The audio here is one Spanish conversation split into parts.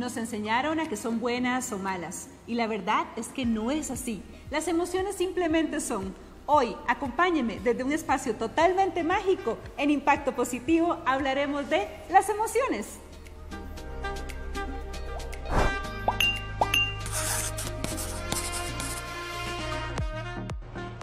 Nos enseñaron a que son buenas o malas y la verdad es que no es así. Las emociones simplemente son. Hoy, acompáñeme desde un espacio totalmente mágico. En Impacto Positivo hablaremos de las emociones.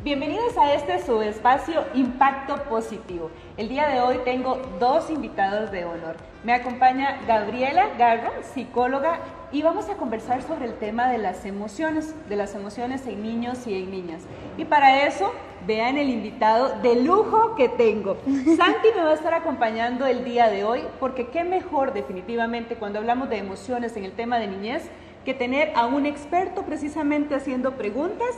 Bienvenidos a este su espacio Impacto Positivo. El día de hoy tengo dos invitados de honor. Me acompaña Gabriela Garro, psicóloga, y vamos a conversar sobre el tema de las emociones, de las emociones en niños y en niñas. Y para eso, vean el invitado de lujo que tengo. Santi me va a estar acompañando el día de hoy, porque qué mejor definitivamente cuando hablamos de emociones en el tema de niñez que tener a un experto precisamente haciendo preguntas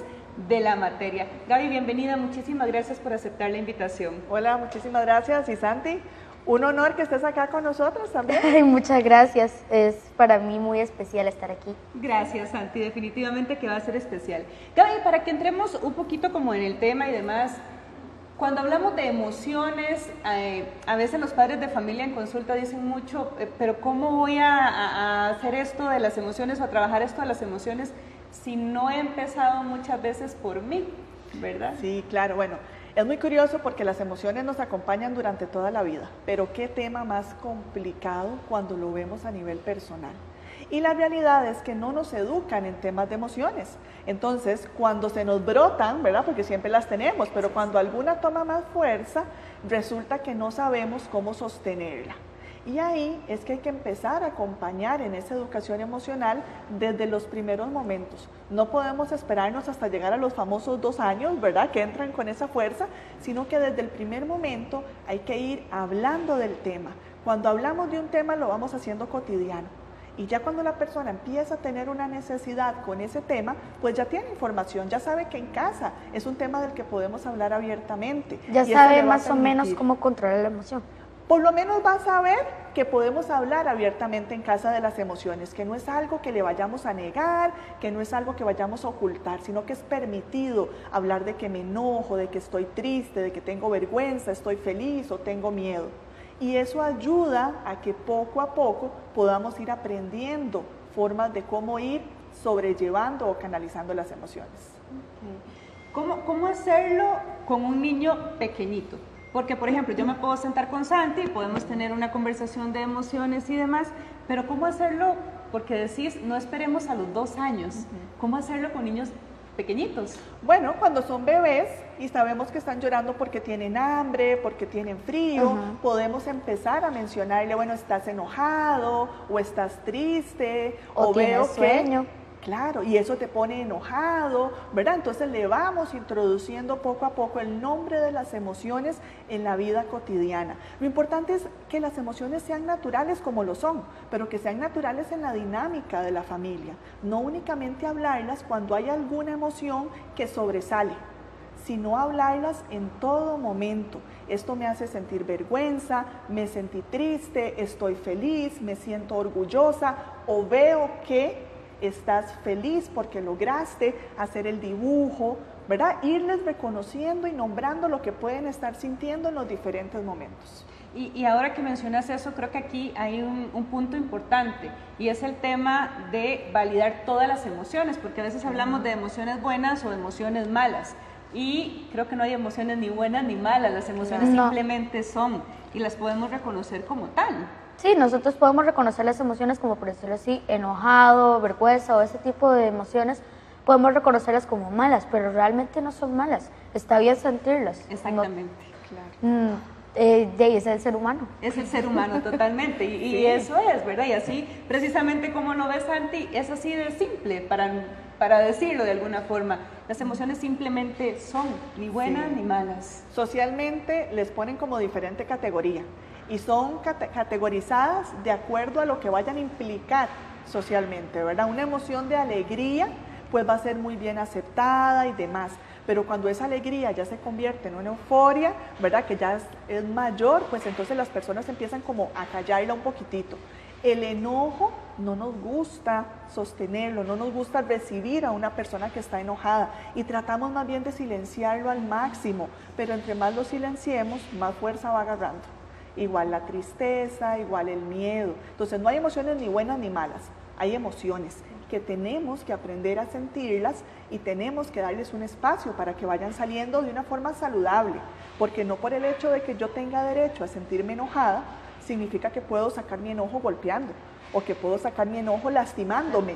de la materia. Gaby, bienvenida, muchísimas gracias por aceptar la invitación. Hola, muchísimas gracias. Y Santi, un honor que estés acá con nosotros también. muchas gracias, es para mí muy especial estar aquí. Gracias, Santi, definitivamente que va a ser especial. Gaby, para que entremos un poquito como en el tema y demás, cuando hablamos de emociones, eh, a veces los padres de familia en consulta dicen mucho, eh, pero ¿cómo voy a, a, hacer esto de las emociones o a trabajar esto de las emociones si no he empezado muchas veces por mí, ¿verdad? Sí, claro, bueno, es muy curioso porque las emociones nos acompañan durante toda la vida, pero qué tema más complicado cuando lo vemos a nivel personal. Y la realidad es que no nos educan en temas de emociones. Entonces, cuando se nos brotan, ¿verdad? Porque siempre las tenemos, pero cuando alguna toma más fuerza, resulta que no sabemos cómo sostenerla. Y ahí es que hay que empezar a acompañar en esa educación emocional desde los primeros momentos. No podemos esperarnos hasta llegar a los famosos dos años, ¿verdad? Que entran con esa fuerza, sino que desde el primer momento hay que ir hablando del tema. Cuando hablamos de un tema lo vamos haciendo cotidiano. Y ya cuando la persona empieza a tener una necesidad con ese tema, pues ya tiene información, ya sabe que en casa es un tema del que podemos hablar abiertamente. Ya sabe más o menos cómo controlar la emoción por lo menos va a saber que podemos hablar abiertamente en casa de las emociones, que no es algo que le vayamos a negar, que no es algo que vayamos a ocultar, sino que es permitido hablar de que me enojo, de que estoy triste, de que tengo vergüenza, estoy feliz o tengo miedo. Y eso ayuda a que poco a poco podamos ir aprendiendo formas de cómo ir sobrellevando o canalizando las emociones. ¿Cómo, ¿Cómo hacerlo con un niño pequeñito? Porque, por ejemplo, yo me puedo sentar con Santi y podemos tener una conversación de emociones y demás, pero ¿cómo hacerlo? Porque decís, no esperemos a los dos años. ¿Cómo hacerlo con niños pequeñitos? Bueno, cuando son bebés y sabemos que están llorando porque tienen hambre, porque tienen frío, podemos empezar a mencionarle, bueno, estás enojado o estás triste o, veo sueño. Claro, y eso te pone enojado, ¿verdad? Entonces le vamos introduciendo poco a poco el nombre de las emociones en la vida cotidiana. Lo importante es que las emociones sean naturales como lo son, pero que sean naturales en la dinámica de la familia. No únicamente hablarlas cuando hay alguna emoción que sobresale, sino hablarlas en todo momento. Esto me hace sentir vergüenza, me sentí triste, estoy feliz, me siento orgullosa o veo que estás feliz porque lograste hacer el dibujo, ¿verdad? Irles reconociendo y nombrando lo que pueden estar sintiendo en los diferentes momentos. Y, ahora que mencionas eso, creo que aquí hay un, un, punto importante y es el tema de validar todas las emociones, porque a veces hablamos de emociones buenas o emociones malas. Y creo que no hay emociones ni buenas ni malas, las emociones simplemente son y las podemos reconocer como tal. Sí, nosotros podemos reconocer las emociones como por decirlo así, enojado, vergüenza o ese tipo de emociones, podemos reconocerlas como malas, pero realmente no son malas. Está bien sentirlas. Exactamente, claro. Mm, eh, es el ser humano. Es el ser humano totalmente. Y, eso es, ¿verdad? Y así, precisamente como lo ves, Santi, es así de simple para, para decirlo de alguna forma. Las emociones simplemente son ni buenas ni malas. Socialmente les ponen como diferente categoría y son categorizadas de acuerdo a lo que vayan a implicar socialmente, ¿verdad? Una emoción de alegría pues va a ser muy bien aceptada y demás, pero cuando esa alegría ya se convierte en una euforia, ¿verdad? Que ya es, mayor, pues entonces las personas empiezan como a callarla un poquitito. El enojo no nos gusta sostenerlo, no nos gusta recibir a una persona que está enojada y tratamos más bien de silenciarlo al máximo, pero entre más lo silenciemos, más fuerza va agarrando igual la tristeza, igual el miedo. Entonces no hay emociones ni buenas ni malas. hay emociones que tenemos que aprender a sentirlas y tenemos que darles un espacio para que vayan saliendo de una forma saludable, porque no por el hecho de que yo tenga derecho a sentirme enojada, significa que puedo sacar mi enojo golpeando o que puedo sacar mi enojo lastimándome.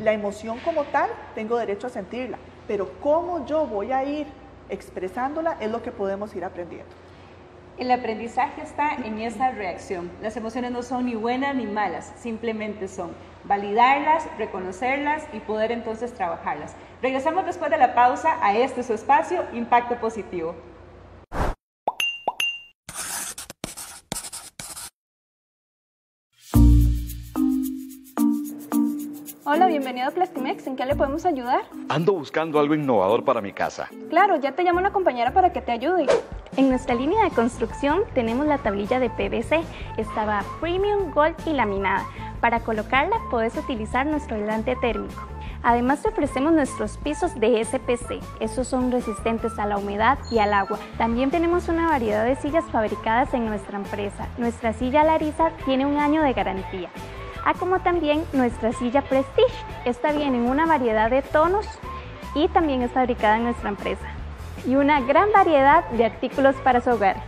la emoción como tal, tengo derecho a sentirla, pero cómo yo voy a ir expresándola es lo que podemos ir aprendiendo. El aprendizaje está en esa reacción. Las emociones no son ni buenas ni malas, simplemente son validarlas, reconocerlas y poder entonces trabajarlas. Regresamos después de la pausa a este su espacio, Impacto Positivo. Hola, bienvenido a Plastimex. ¿En qué le podemos ayudar? Ando buscando algo innovador para mi casa. Claro, ya te llamo una compañera para que te ayude. En nuestra línea de construcción tenemos la tablilla de PVC. Estaba premium, gold y laminada. Para colocarla puedes utilizar nuestro aislante térmico. Además te ofrecemos nuestros pisos de SPC. Estos son resistentes a la humedad y al agua. También tenemos una variedad de sillas fabricadas en nuestra empresa. Nuestra silla Larisa tiene un año de garantía ah, como también nuestra silla Prestige. Esta viene en una variedad de tonos y también es fabricada en nuestra empresa. Y una gran variedad de artículos para su hogar.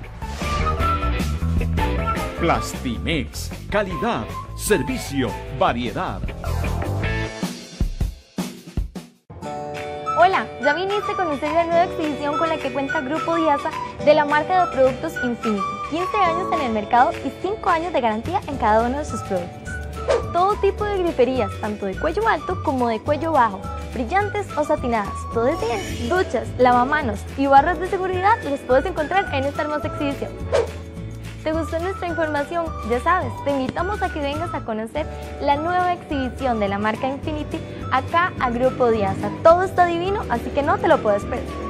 Plastimex, calidad, servicio, variedad. Hola, ya viniste a conocer la nueva exhibición con la que cuenta Grupo Diasa de la marca de productos Infinity. 15 años en el mercado y 5 años de garantía en cada uno de sus productos todo tipo de griferías, tanto de cuello alto como de cuello bajo, brillantes o satinadas, todo es bien. Duchas, lavamanos y barras de seguridad los puedes encontrar en esta hermosa exhibición. ¿Te gustó nuestra información? Ya sabes, te invitamos a que vengas a conocer la nueva exhibición de la marca Infinity acá a Grupo Diasa. Todo está divino, así que no te lo puedes perder.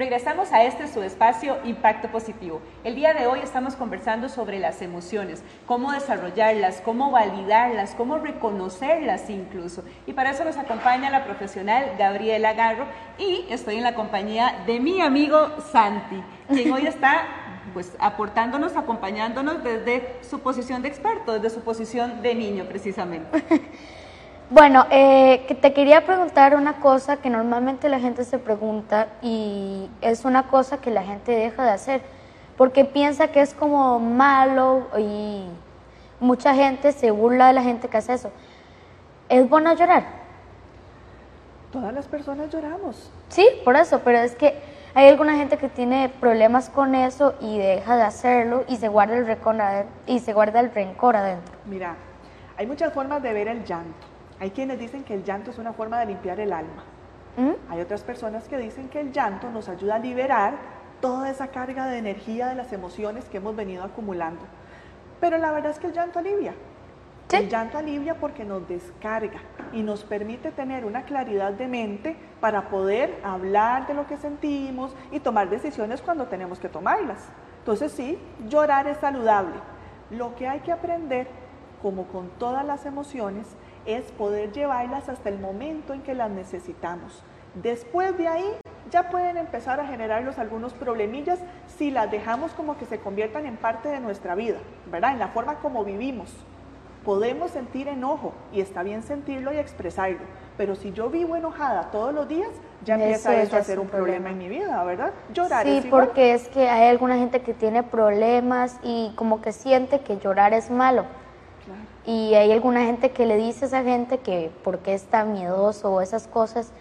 Regresamos a este su espacio Impacto Positivo. El día de hoy estamos conversando sobre las emociones, cómo desarrollarlas, cómo validarlas, cómo reconocerlas incluso. Y para eso nos acompaña la profesional Gabriela Garro y estoy en la compañía de mi amigo Santi, quien hoy está pues aportándonos, acompañándonos desde su posición de experto, desde su posición de niño precisamente. Bueno, eh, te quería preguntar una cosa que normalmente la gente se pregunta y es una cosa que la gente deja de hacer porque piensa que es como malo y mucha gente se burla de la gente que hace eso. ¿Es bueno llorar? Todas las personas lloramos. Sí, por eso, pero es que hay alguna gente que tiene problemas con eso y deja de hacerlo y se guarda el rencor, y se guarda el rencor adentro. Mira, hay muchas formas de ver el llanto. Hay quienes dicen que el llanto es una forma de limpiar el alma. ¿Mm? Hay otras personas que dicen que el llanto nos ayuda a liberar toda esa carga de energía de las emociones que hemos venido acumulando. Pero la verdad es que el llanto alivia. El llanto alivia porque nos descarga y nos permite tener una claridad de mente para poder hablar de lo que sentimos y tomar decisiones cuando tenemos que tomarlas. Entonces sí, llorar es saludable. Lo que hay que aprender, como con todas las emociones, es poder llevarlas hasta el momento en que las necesitamos. Después de ahí ya pueden empezar a generarnos algunos problemillas si las dejamos como que se conviertan en parte de nuestra vida, ¿verdad? En la forma como vivimos. Podemos sentir enojo y está bien sentirlo y expresarlo, pero si yo vivo enojada todos los días, ya empieza eso, a ser un problema. en mi vida, ¿verdad? Llorar sí, porque es que hay alguna gente que tiene problemas y como que siente que llorar es malo. Y hay alguna gente que le dice a esa gente que porque está miedoso o esas cosas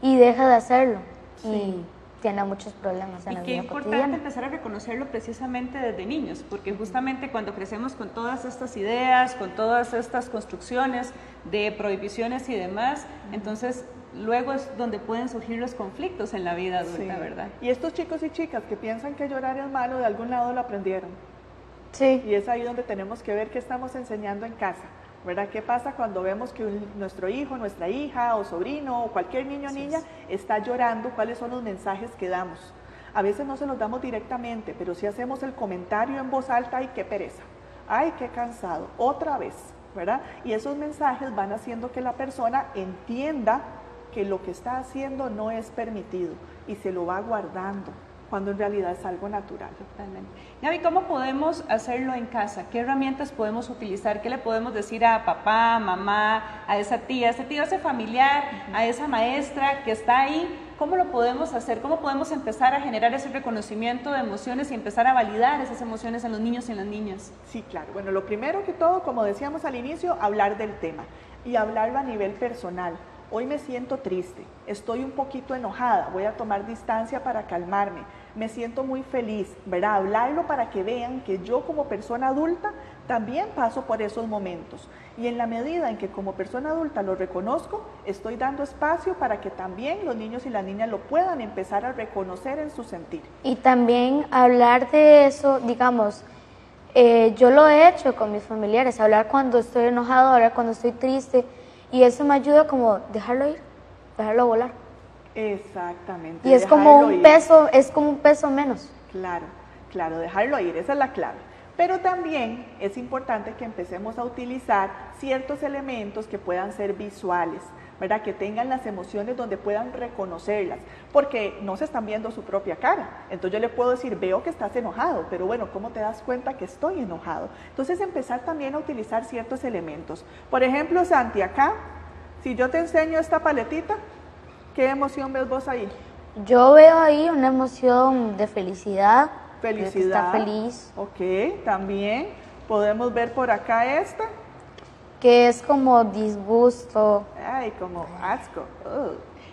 y deja de hacerlo. Y tiene muchos problemas en y la qué importante empezar a reconocerlo precisamente desde niños, porque justamente cuando crecemos con todas estas ideas, con todas estas construcciones de prohibiciones y demás, entonces luego es donde pueden surgir los conflictos en la vida adulta, ¿verdad? Y estos chicos y chicas que piensan que llorar es malo, de algún lado lo aprendieron. Sí. Y es ahí donde tenemos que ver qué estamos enseñando en casa. ¿Verdad? ¿Qué pasa cuando vemos que nuestro hijo, nuestra hija o sobrino o cualquier niño o niña está llorando? ¿Cuáles son los mensajes que damos? A veces no se los damos directamente, pero si hacemos el comentario en voz alta, ¡ay, qué pereza! ¡Ay, qué cansado! Otra vez, ¿verdad? Y esos mensajes van haciendo que la persona entienda que lo que está haciendo no es permitido y se lo va guardando cuando en realidad es algo natural. Totalmente. Gaby, ¿cómo podemos hacerlo en casa? ¿Qué herramientas podemos utilizar? ¿Qué le podemos decir a papá, mamá, a esa tía, a ese tío, a ese familiar, a esa maestra que está ahí? ¿Cómo lo podemos hacer? ¿Cómo podemos empezar a generar ese reconocimiento de emociones y empezar a validar esas emociones en los niños y en las niñas? Sí, claro. Bueno, lo primero que todo, como decíamos al inicio, hablar del tema y hablarlo a nivel personal hoy me siento triste, estoy un poquito enojada, voy a tomar distancia para calmarme, me siento muy feliz, ¿verdad? Hablarlo para que vean que yo como persona adulta también paso por esos momentos. Y en la medida en que como persona adulta lo reconozco, estoy dando espacio para que también los niños y las niñas lo puedan empezar a reconocer en su sentir. Y también hablar de eso, digamos, eh, yo lo he hecho con mis familiares, hablar cuando estoy enojado, hablar cuando estoy triste, y eso me ayuda como dejarlo ir, dejarlo volar. Exactamente. Y es como un peso, es como un peso menos. Claro, claro, dejarlo ir, esa es la clave. Pero también es importante que empecemos a utilizar ciertos elementos que puedan ser visuales, ¿verdad? Que tengan las emociones donde puedan reconocerlas, porque no se están viendo su propia cara. Entonces yo le puedo decir, veo que estás enojado, pero bueno, ¿cómo te das cuenta que estoy enojado? Entonces empezar también a utilizar ciertos elementos. Por ejemplo, Santi, acá, si yo te enseño esta paletita, ¿qué emoción ves vos ahí? Yo veo ahí una emoción de felicidad. Felicidad. Está feliz. Ok, también podemos ver por acá esta que es como disgusto. Ay, como asco.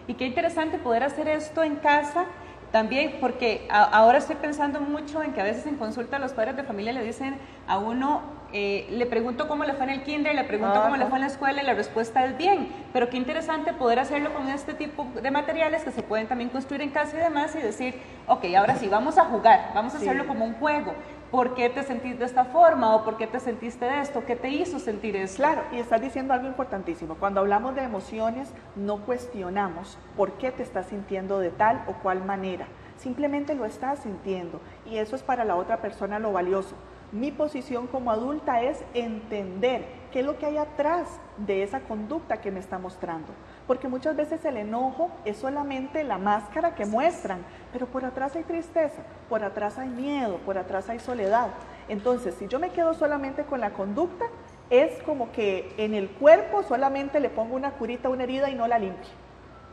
Y qué interesante poder hacer esto en casa también, porque ahora estoy pensando mucho en que a veces en consulta los padres de familia le dicen a uno, eh, le pregunto cómo le fue en el kinder, le pregunto cómo le fue en la escuela y la respuesta es bien, pero qué interesante poder hacerlo con este tipo de materiales que se pueden también construir en casa y demás y decir, ok, ahora sí, vamos a jugar, vamos a hacerlo como un juego. ¿Por qué te sentís de esta forma o por qué te sentiste de esto? ¿Qué te hizo sentir eso? Claro, y estás diciendo algo importantísimo. Cuando hablamos de emociones, no cuestionamos por qué te estás sintiendo de tal o cual manera. Simplemente lo estás sintiendo y eso es para la otra persona lo valioso. Mi posición como adulta es entender qué es lo que hay atrás de esa conducta que me está mostrando. Porque muchas veces el enojo es solamente la máscara que muestran, pero por atrás hay tristeza, por atrás hay miedo, por atrás hay soledad. Entonces, si yo me quedo solamente con la conducta, es como que en el cuerpo solamente le pongo una curita, una herida y no la limpio.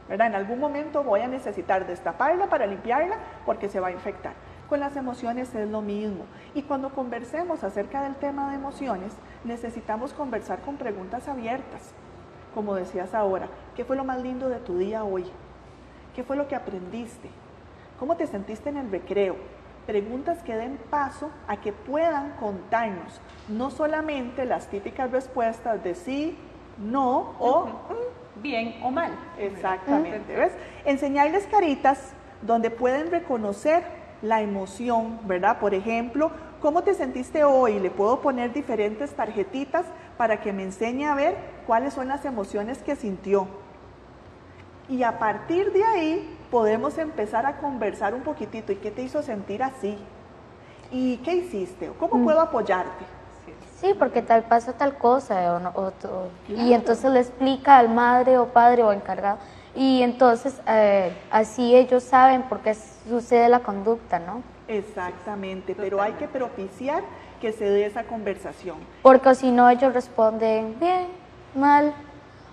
¿verdad? En algún momento voy a necesitar destaparla para limpiarla porque se va a infectar. Con las emociones es lo mismo. Y cuando conversemos acerca del tema de emociones, necesitamos conversar con preguntas abiertas. Como decías ahora, ¿qué fue lo más lindo de tu día hoy? ¿Qué fue lo que aprendiste? ¿Cómo te sentiste en el recreo? Preguntas que den paso a que puedan contarnos no solamente las típicas respuestas de sí, no o bien o mal. Exactamente. ¿ves? Enseñarles caritas donde pueden reconocer la emoción, ¿verdad? Por ejemplo, ¿cómo te sentiste hoy? Le puedo poner diferentes tarjetitas para que me enseñe a ver cuáles son las emociones que sintió. Y a partir de ahí podemos empezar a conversar un poquitito. ¿Y qué te hizo sentir así? ¿Y qué hiciste? ¿Cómo mm. puedo apoyarte? Sí, porque tal pasa tal cosa. O, Y entonces le explica al madre o padre o encargado y entonces eh, así ellos saben por qué sucede la conducta, ¿no? Exactamente, pero hay que propiciar que se dé esa conversación. Porque si no ellos responden bien, mal,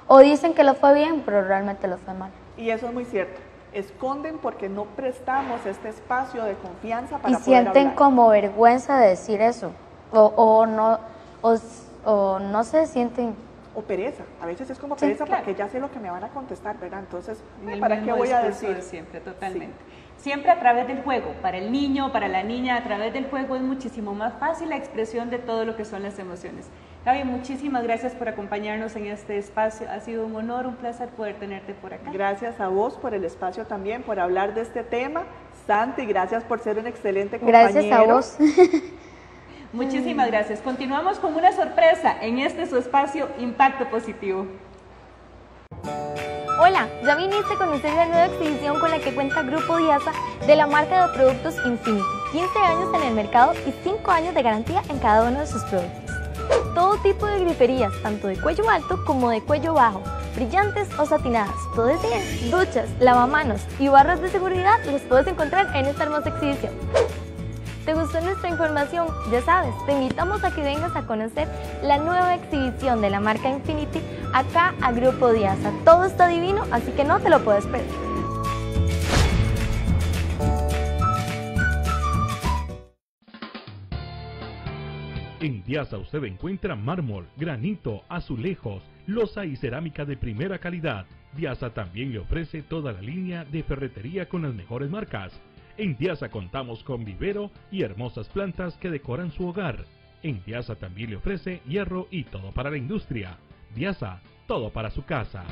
o dicen que lo fue bien, pero realmente lo fue mal. Y eso es muy cierto. Esconden porque no prestamos este espacio de confianza para y sienten como vergüenza de decir eso, o, o no, o, o no se sienten o pereza. A veces es como pereza porque ya sé lo que me van a contestar, ¿verdad? Entonces, ¿para qué voy a decir? siempre, totalmente. Siempre a través del juego. Para el niño, para la niña, a través del juego es muchísimo más fácil la expresión de todo lo que son las emociones. Gaby, muchísimas gracias por acompañarnos en este espacio. Ha sido un honor, un placer poder tenerte por acá. Gracias a vos por el espacio también, por hablar de este tema. Santi, gracias por ser un excelente compañero. Gracias a vos. Muchísimas gracias. Continuamos con una sorpresa en este su espacio Impacto Positivo. Hola, ya viniste a conocer la nueva exhibición con la que cuenta Grupo Diasa de la marca de productos Infinity. 15 años en el mercado y 5 años de garantía en cada uno de sus productos. Todo tipo de griferías, tanto de cuello alto como de cuello bajo brillantes o satinadas, todo es bien. Duchas, lavamanos y barras de seguridad los puedes encontrar en esta hermosa exhibición. ¿Te gustó nuestra información? Ya sabes, te invitamos a que vengas a conocer la nueva exhibición de la marca Infinity acá a Grupo Diasa. Todo está divino, así que no te lo puedes perder. En Diasa usted encuentra mármol, granito, azulejos, losa y cerámica de primera calidad. Diasa también le ofrece toda la línea de ferretería con las mejores marcas. En Diasa contamos con vivero y hermosas plantas que decoran su hogar. En Diasa también le ofrece hierro y todo para la industria. Diasa, todo para su casa.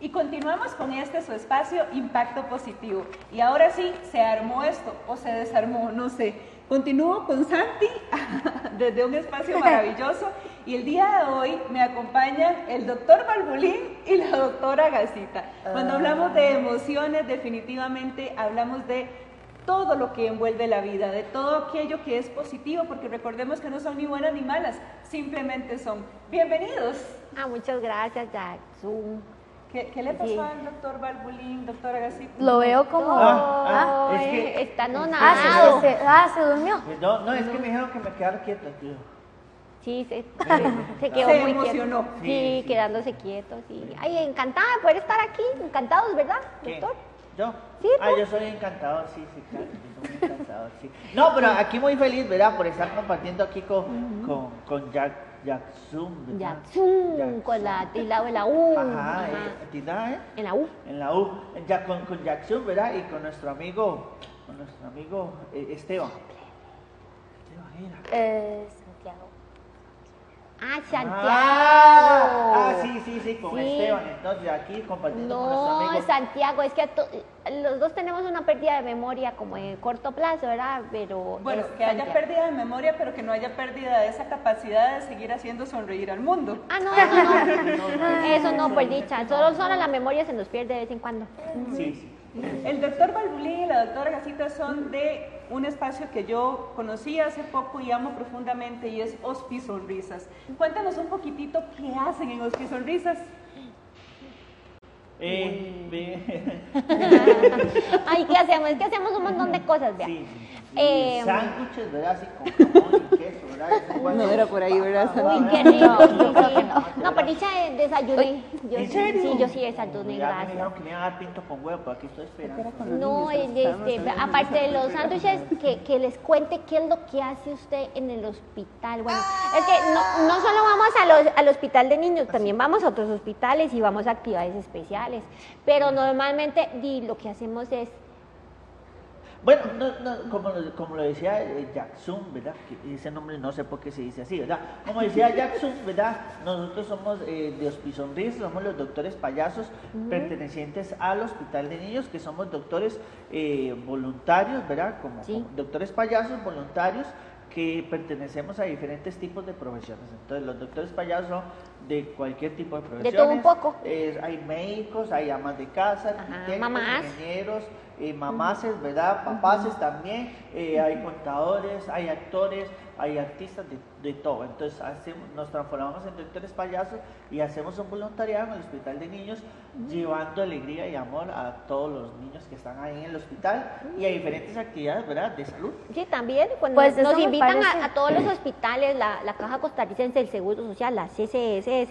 Y continuamos con este su espacio Impacto Positivo. Y ahora sí, se armó esto o se desarmó, no sé. Continúo con Santi desde un espacio maravilloso y el día de hoy me acompañan el doctor Balbulín y la doctora Gasita. Cuando hablamos de emociones, definitivamente hablamos de todo lo que envuelve la vida, de todo aquello que es positivo, porque recordemos que no son ni buenas ni malas, simplemente son. Bienvenidos. Ah, muchas gracias, Jackson. ¿Qué, qué le pasó Sí. al doctor Balbulín, doctora Gasita? Lo veo como... Ah, ah, es que- está Ah, nonado. se, se- ah, se durmió. No, no, es que me dijeron que me quedara quieto, tío. Sí, se, se quedó Se muy emocionó. quieto. Sí, Sí, sí. quedándose quieto, sí. Ay, encantada de poder estar aquí, encantados, ¿verdad, doctor? ¿Yo? Sí, Ah, yo soy encantador, sí, sí, claro, yo soy muy encantador, sí. No, pero aquí muy feliz, ¿verdad? Por estar compartiendo aquí con, con, con Jack, Jack Zoom, ¿verdad? Jackson, Jackson. con la tilado de la U. Ajá, eh, ¿tildada, eh? En la U. En la U, ya con, con Jack Zoom, ¿verdad? Y con nuestro amigo, con nuestro amigo eh, Esteban. Esteban era. Eh. Ah, Santiago. Ah, ah, sí, sí, sí, con Sí. Esteban. Entonces aquí compartiendo con nuestro No. Santiago, es que los dos tenemos una pérdida de memoria como de corto plazo, ¿verdad? Pero Bueno, es que haya pérdida de memoria, pero que no haya pérdida de esa capacidad de seguir haciendo sonreír al mundo. Ah, no, no, no. Eso no, por dicha. Solo, solo la memoria se nos pierde de vez en cuando. Sí, sí. El doctor Balbulín y la doctora Gasita son de un espacio que yo conocí hace poco y amo profundamente y es Hospi Sonrisas. Cuéntanos un poquitito qué hacen en Hospi Sonrisas. Eh, Ay, ¿qué hacemos? Es que hacemos un montón de cosas, vea. sí. Eh, Sándwiches, ¿verdad? Así con jamón y queso, ¿verdad? Bueno. No era por ahí, ¿verdad, Uy, qué rico. ah, No, por dicha eh, desayuné. Yo, ¿En sí, serio? sí, yo sí desayuné, Ya me gracias. dijeron que me iban a dar pinto con huevo, pero aquí estoy esperando. No, este, aparte de los sándwiches, que, que les cuente qué es lo que hace usted en el hospital. Bueno, es que no, no solo vamos a los, al hospital de niños, también vamos a otros hospitales y vamos a actividades especiales. Pero normalmente di, lo que hacemos es Bueno, no, no, como, lo, como lo decía eh, Jack Zoom, ¿verdad? Que ese nombre no sé por qué se dice así, ¿verdad? Como decía Jack Zoom, ¿verdad? Nosotros somos eh, de Hospizonris, somos los doctores payasos pertenecientes al Hospital de Niños, que somos doctores eh, voluntarios, ¿verdad? Como, Sí. como doctores payasos voluntarios que pertenecemos a diferentes tipos de profesiones. Entonces, los doctores payasos son de cualquier tipo de profesiones. todo un poco. Eh, hay médicos, hay amas de casa, Ajá, arquitectos, mamás. ingenieros, eh, mamases, ¿verdad? Papaces también, eh, hay contadores, hay actores, hay artistas, de, de todo. Entonces hacemos, nos transformamos en doctores payasos y hacemos un voluntariado en el hospital de niños, llevando alegría y amor a todos los niños que están ahí en el hospital y a diferentes actividades, ¿verdad? De salud. Sí, también cuando Pues nos invitan parece- a, a todos los hospitales, la, la Caja Costarricense del Seguro Social, la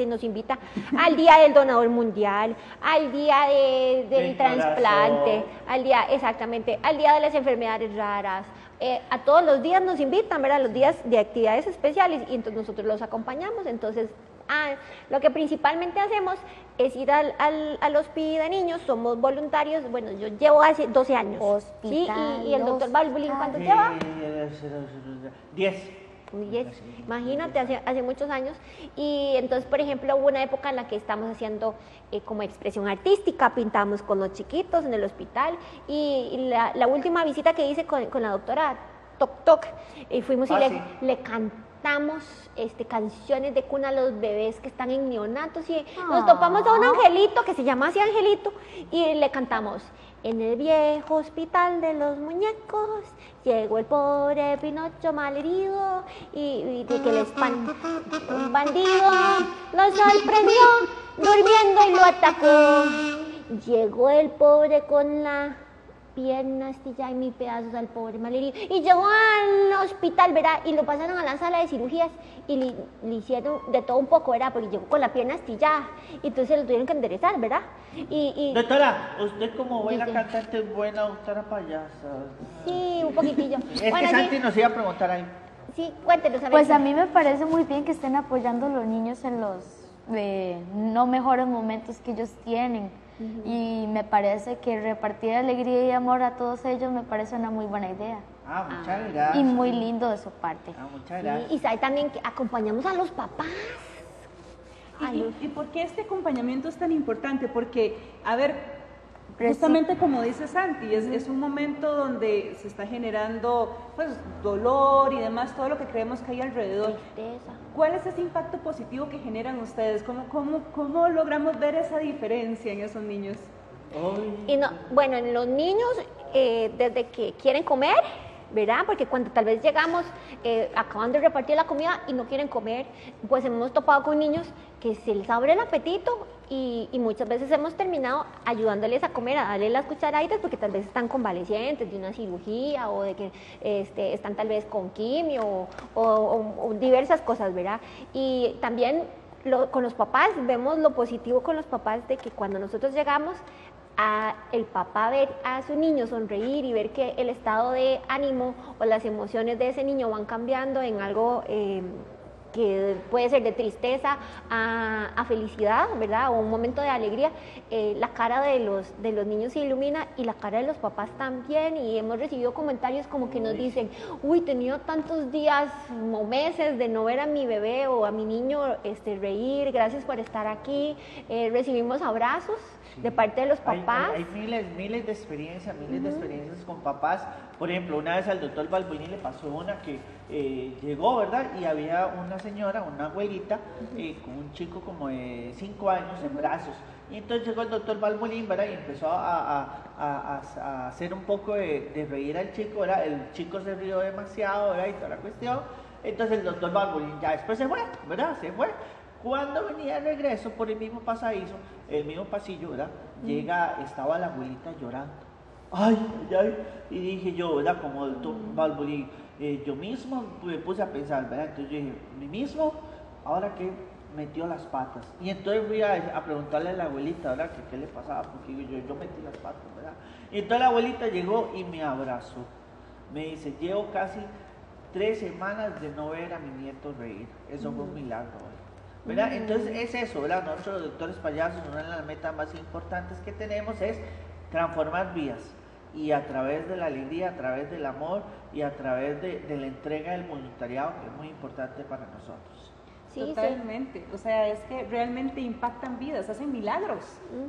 nos invita al Día del Donador Mundial, al Día de, del, Transplante, al Día, exactamente, al Día de las Enfermedades Raras. Eh, a todos los días nos invitan, ¿verdad? Los días de actividades especiales y entonces nosotros los acompañamos. Entonces, Ah, lo que principalmente hacemos es ir al, al, al hospital de niños, somos voluntarios, bueno, yo llevo hace 12 años. Hospital, y, y, el doctor Balbulín, ¿cuánto lleva? 10 imagínate, hace, hace, muchos años. Y entonces, por ejemplo, hubo una época en la que estamos haciendo eh, como expresión artística, pintamos con los chiquitos en el hospital y, la, la, última visita que hice con, la doctora Toc Toc, eh, fuimos y ah, le, sí. le cantamos este, canciones de cuna a los bebés que están en neonatos. Y nos topamos a un angelito que se llama así Angelito y le cantamos. En el viejo hospital de los muñecos llegó el pobre Pinocho malherido y, y de que el espan- un bandido lo sorprendió durmiendo y lo atacó. Llegó el pobre con la pierna astillada y mil pedazos al pobre malherido y llegó al hospital, ¿verdad? Y lo pasaron a la sala de cirugías y le, le hicieron de todo un poco, ¿verdad? Porque llegó con la pierna astillada y entonces lo tuvieron que enderezar, ¿verdad? Y, y Doctora, usted como buena Dice. cantante es buena doctora payasa. sí, un poquitillo. Es que Santi sí, nos iba a preguntar ahí. sí, cuéntenos a ver. Pues a mí me parece muy bien que estén apoyando a los niños en los eh, no mejores momentos que ellos tienen. Y me parece que repartir alegría y amor a todos ellos me parece una muy buena idea. Ah, muchas gracias. Y muy lindo de su parte. Ah, muchas Sí, gracias. y sabe también que acompañamos a los papás. A ¿Y, los- y por qué este acompañamiento es tan importante? Porque, a ver, justamente como dice Santi, es, es un momento donde se está generando pues, dolor y demás, todo lo que creemos que hay alrededor. Tristeza. ¿Cuál es ese impacto positivo que generan ustedes? ¿Cómo, cómo, cómo logramos ver esa diferencia en esos niños? Y no, bueno, en los niños, eh, desde que quieren comer, ¿verdad? Porque cuando tal vez llegamos, eh, acaban de repartir la comida y no quieren comer, pues hemos topado con niños que se les abre el apetito y, muchas veces hemos terminado ayudándoles a comer, a darles las cucharaditas porque tal vez están convalecientes de una cirugía o de que este, están tal vez con quimio o diversas cosas, ¿verdad? Y también lo- con los papás vemos lo positivo con los papás de que cuando nosotros llegamos a el papá ver a su niño sonreír y ver que el estado de ánimo o las emociones de ese niño van cambiando en algo eh, que puede ser de tristeza a, a felicidad, ¿verdad? O un momento de alegría, eh, la cara de los, de los niños se ilumina y la cara de los papás también. Y hemos recibido comentarios como que nos dicen, uy, tenía tantos días o meses de no ver a mi bebé o a mi niño este, reír, gracias por estar aquí. Eh, recibimos abrazos de parte de los Hay- papás. Hay, hay miles, miles de experiencias, miles de experiencias con papás. Por ejemplo, una vez al doctor Balboni le pasó una que eh, llegó, ¿verdad? Y había una señora, una abuelita, eh, con un chico como de 5 años en brazos. Y entonces llegó el doctor Balbolín, ¿verdad? Y empezó a, a- a- a- a hacer un poco de, de reír al chico, ¿verdad? El chico se rió demasiado, ¿verdad? Y toda la cuestión. Entonces el doctor Balbolín ya después se fue, ¿verdad? Se fue. Cuando venía de regreso por el mismo pasadizo, el mismo pasillo, ¿verdad? Llega, estaba la abuelita llorando. Ay, ay, ay. Y dije yo, ¿verdad? Como el doctor Balbolín, eh, yo mismo me puse a pensar, ¿verdad? Entonces yo dije, mí mismo, ahora que metió las patas. Y entonces fui a, a preguntarle a la abuelita, ¿verdad? Que qué le pasaba, porque yo, yo metí las patas, ¿verdad? Y entonces la abuelita llegó y me abrazó. Me dice, llevo casi tres semanas de no ver a mi nieto reír. Eso fue un milagro, ¿verdad? ¿Verdad? Entonces es eso, ¿verdad? Nosotros los doctores payasos, una de las metas más importantes que tenemos es transformar vidas. Y a través de la alegría, a través del amor y a través de, de la entrega del voluntariado, que es muy importante para nosotros. Sí, sí. Totalmente. O sea, es que realmente impactan vidas, hacen milagros.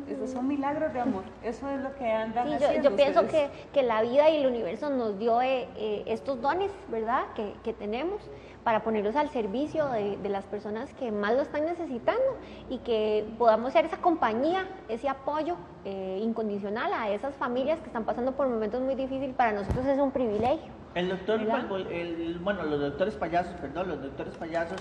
Esos son milagros de amor. Eso es lo que andan Sí, yo, haciendo yo pienso ustedes. que, que la vida y el universo nos dio eh, eh, estos dones, ¿verdad? Que, que tenemos para ponerlos al servicio de, de las personas que más lo están necesitando y que podamos ser esa compañía, ese apoyo eh, incondicional a esas familias que están pasando por momentos muy difíciles. Para nosotros es un privilegio. El doctor, el- bueno, los doctores payasos, perdón, los doctores payasos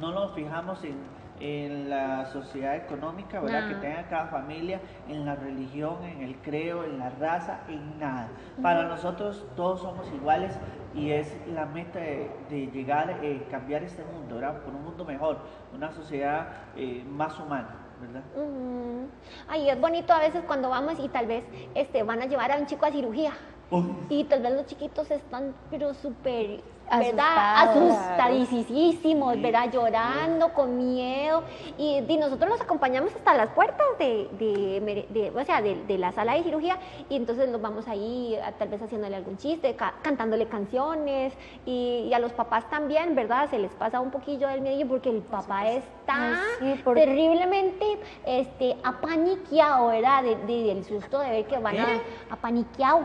no nos fijamos en, en la sociedad económica, ¿verdad? No. Que tenga cada familia, en la religión, en el creo, en la raza, en nada. Para nosotros todos somos iguales y es la meta de, de llegar, eh, cambiar este mundo, ¿verdad? Por un mundo mejor, una sociedad eh, más humana, ¿verdad? Ujú. Ay, es bonito a veces cuando vamos y tal vez este, van a llevar a un chico a cirugía. Y tal vez los chiquitos están, pero súper, ¿verdad? Asustadísimos, ¿verdad? Llorando, con miedo. Y, y nosotros los acompañamos hasta las puertas de, de, o sea, de, de la sala de cirugía. Y entonces los vamos ahí, a- tal vez haciéndole algún chiste, ca- cantándole canciones. Y, y a los papás también, ¿verdad? Se les pasa un poquillo del medio porque el papá está Ay, sí, porque- terriblemente este, apaniqueado, ¿verdad? De- de- del susto de ver que van a, apaniqueado.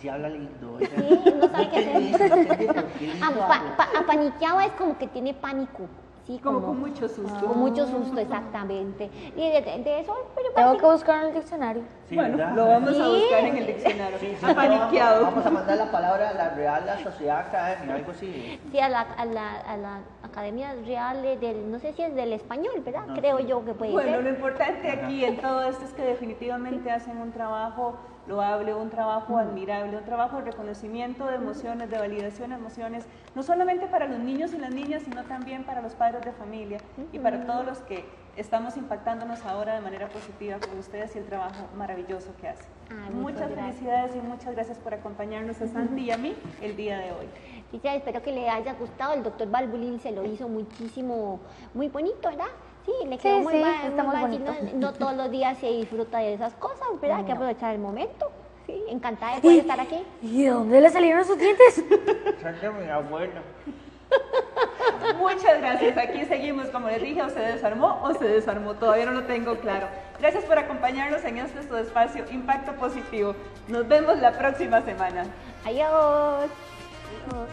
Sí habla lindo. Sí, no sabe qué hacer. Apa- pa- apaniqueado es como que tiene pánico. así Como con mucho susto. Con mucho susto, exactamente. Y de, de- de eso, pero Tengo que buscar en el diccionario. Sí, bueno, ¿verdad? lo vamos a Sí. buscar en el diccionario. Sí, sí, Ha paniqueado. Vamos, vamos a mandar la palabra a la Real la Sociedad Academia, algo así. Sí, a la, a la, a la Academia Real del, no sé si es del español, ¿verdad? Creo yo que puede Bueno, ser. lo importante aquí en todo esto es que definitivamente hacen un trabajo loable, un trabajo admirable, un trabajo de reconocimiento de emociones, de validación de emociones, no solamente para los niños y las niñas, sino también para los padres de familia y para todos los que estamos impactándonos ahora de manera positiva con ustedes y el trabajo maravilloso que hacen. Ay, muchas gracias. felicidades y muchas gracias por acompañarnos a Sandy y a mí el día de hoy. Espero que le haya gustado. El doctor Balbulín se lo hizo muchísimo, muy bonito, ¿verdad? Sí, le quedó Sí, muy, sí, ba- está muy bonito. No, no todos los días se disfruta de esas cosas, ¿verdad? Hay que aprovechar el momento. Sí, encantada de poder estar aquí. ¿Y de dónde le salieron sus dientes? Mi abuelo. Muchas gracias. Aquí seguimos, como les dije, o se desarmó o se desarmó. Todavía no lo tengo claro. Gracias por acompañarnos en este su espacio Impacto Positivo. Nos vemos la próxima semana. Adiós. Adiós.